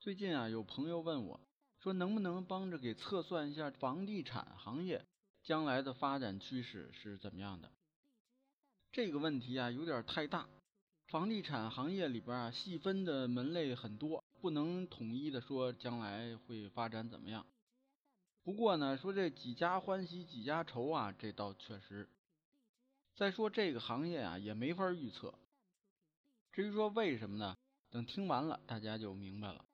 最近啊，有朋友问我，说能不能帮着给测算一下房地产行业将来的发展趋势是怎么样的？这个问题啊，有点太大。房地产行业里边啊，细分的门类很多，不能统一的说将来会发展怎么样。不过呢，说这几家欢喜几家愁啊，这倒确实。再说这个行业啊，也没法预测。至于说为什么呢？等听完了，大家就明白了。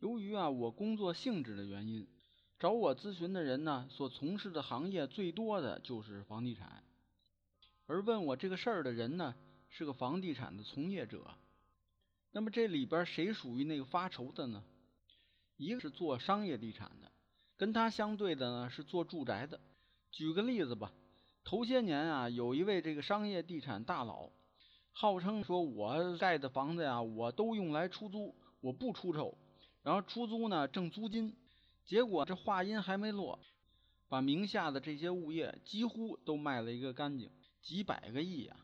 由于啊我工作性质的原因，找我咨询的人呢，所从事的行业最多的就是房地产。而问我这个事儿的人呢，是个房地产的从业者。那么这里边谁属于那个发愁的呢？一个是做商业地产的，跟他相对的呢是做住宅的。举个例子吧，头些年啊，有一位这个商业地产大佬，号称说我盖的房子呀，我都用来出租，我不出售。然后出租呢，挣租金，结果这话音还没落，把名下的这些物业几乎都卖了一个干净，几百个亿啊！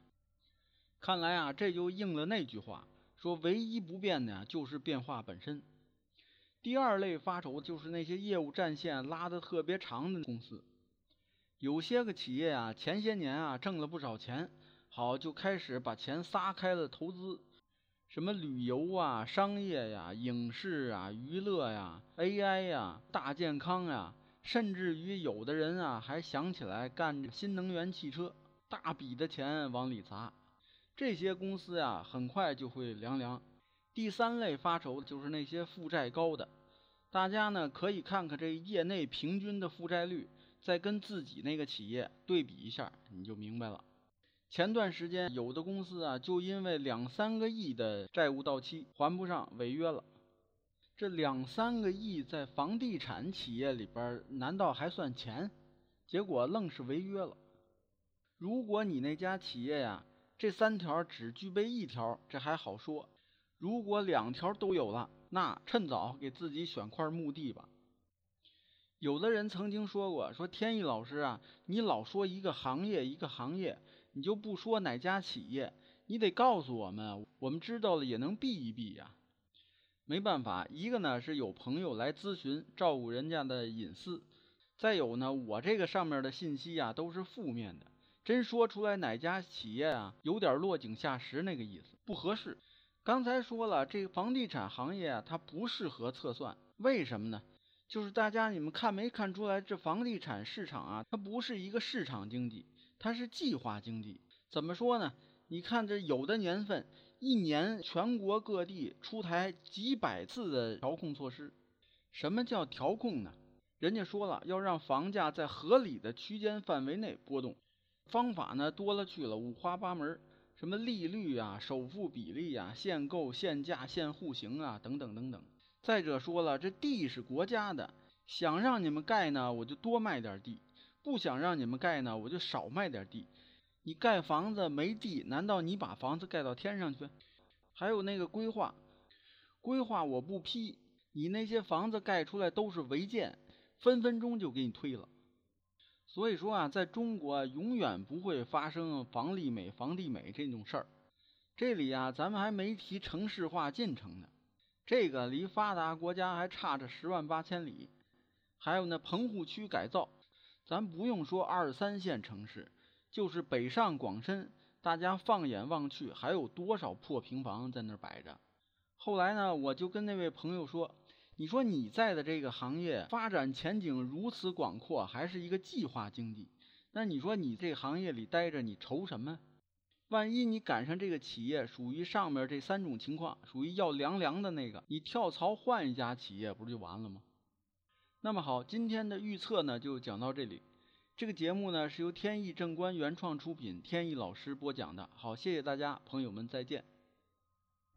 看来啊，这就应了那句话，说唯一不变的就是变化本身。第二类发愁就是那些业务战线拉的特别长的公司，有些个企业啊，前些年啊挣了不少钱，好就开始把钱撒开了投资。什么旅游啊、商业呀、影视啊、娱乐呀、AI 呀、大健康呀，甚至于有的人啊还想起来干新能源汽车，大笔的钱往里砸，这些公司呀很快就会凉凉。第三类发愁就是那些负债高的，大家呢可以看看这业内平均的负债率，再跟自己那个企业对比一下，你就明白了。前段时间，有的公司啊，就因为两三个亿的债务到期还不上，违约了。这两三个亿在房地产企业里边，难道还算钱？结果愣是违约了。如果你那家企业呀，这三条只具备一条，这还好说；如果两条都有了，那趁早给自己选块墓地吧。有的人曾经说过，说天意老师啊，你老说一个行业一个行业。你就不说哪家企业，你得告诉我们，我们知道了也能避一避呀。没办法，一个呢是有朋友来咨询，照顾人家的隐私；再有呢，我这个上面的信息啊都是负面的，真说出来哪家企业啊，有点落井下石那个意思，不合适。刚才说了，这个房地产行业啊，它不适合测算，为什么呢？就是大家你们看没看出来，这房地产市场啊，它不是一个市场经济。它是计划经济，怎么说呢？你看这有的年份，一年全国各地出台几百次的调控措施。什么叫调控呢？人家说了，要让房价在合理的区间范围内波动。方法呢多了去了，五花八门，什么利率啊、首付比例啊、限购、限价、限户型啊，等等等等。再者说了，这地是国家的，想让你们盖呢，我就多卖点地。不想让你们盖呢，我就少卖点地。你盖房子没地，难道你把房子盖到天上去？还有那个规划，规划我不批，你那些房子盖出来都是违建，分分钟就给你推了。所以说啊，在中国永远不会发生房利美、房地美这种事儿。这里啊，咱们还没提城市化进程呢，这个离发达国家还差着十万八千里。还有那棚户区改造。咱不用说二三线城市，就是北上广深，大家放眼望去，还有多少破平房在那摆着？后来呢，我就跟那位朋友说：“你说你在的这个行业发展前景如此广阔，还是一个计划经济，那你说你这行业里待着，你愁什么？万一你赶上这个企业属于上面这三种情况，属于要凉凉的那个，你跳槽换一家企业，不就完了吗？”那么好，今天的预测呢就讲到这里。这个节目呢是由天意正观原创出品，天意老师播讲的。好，谢谢大家，朋友们再见。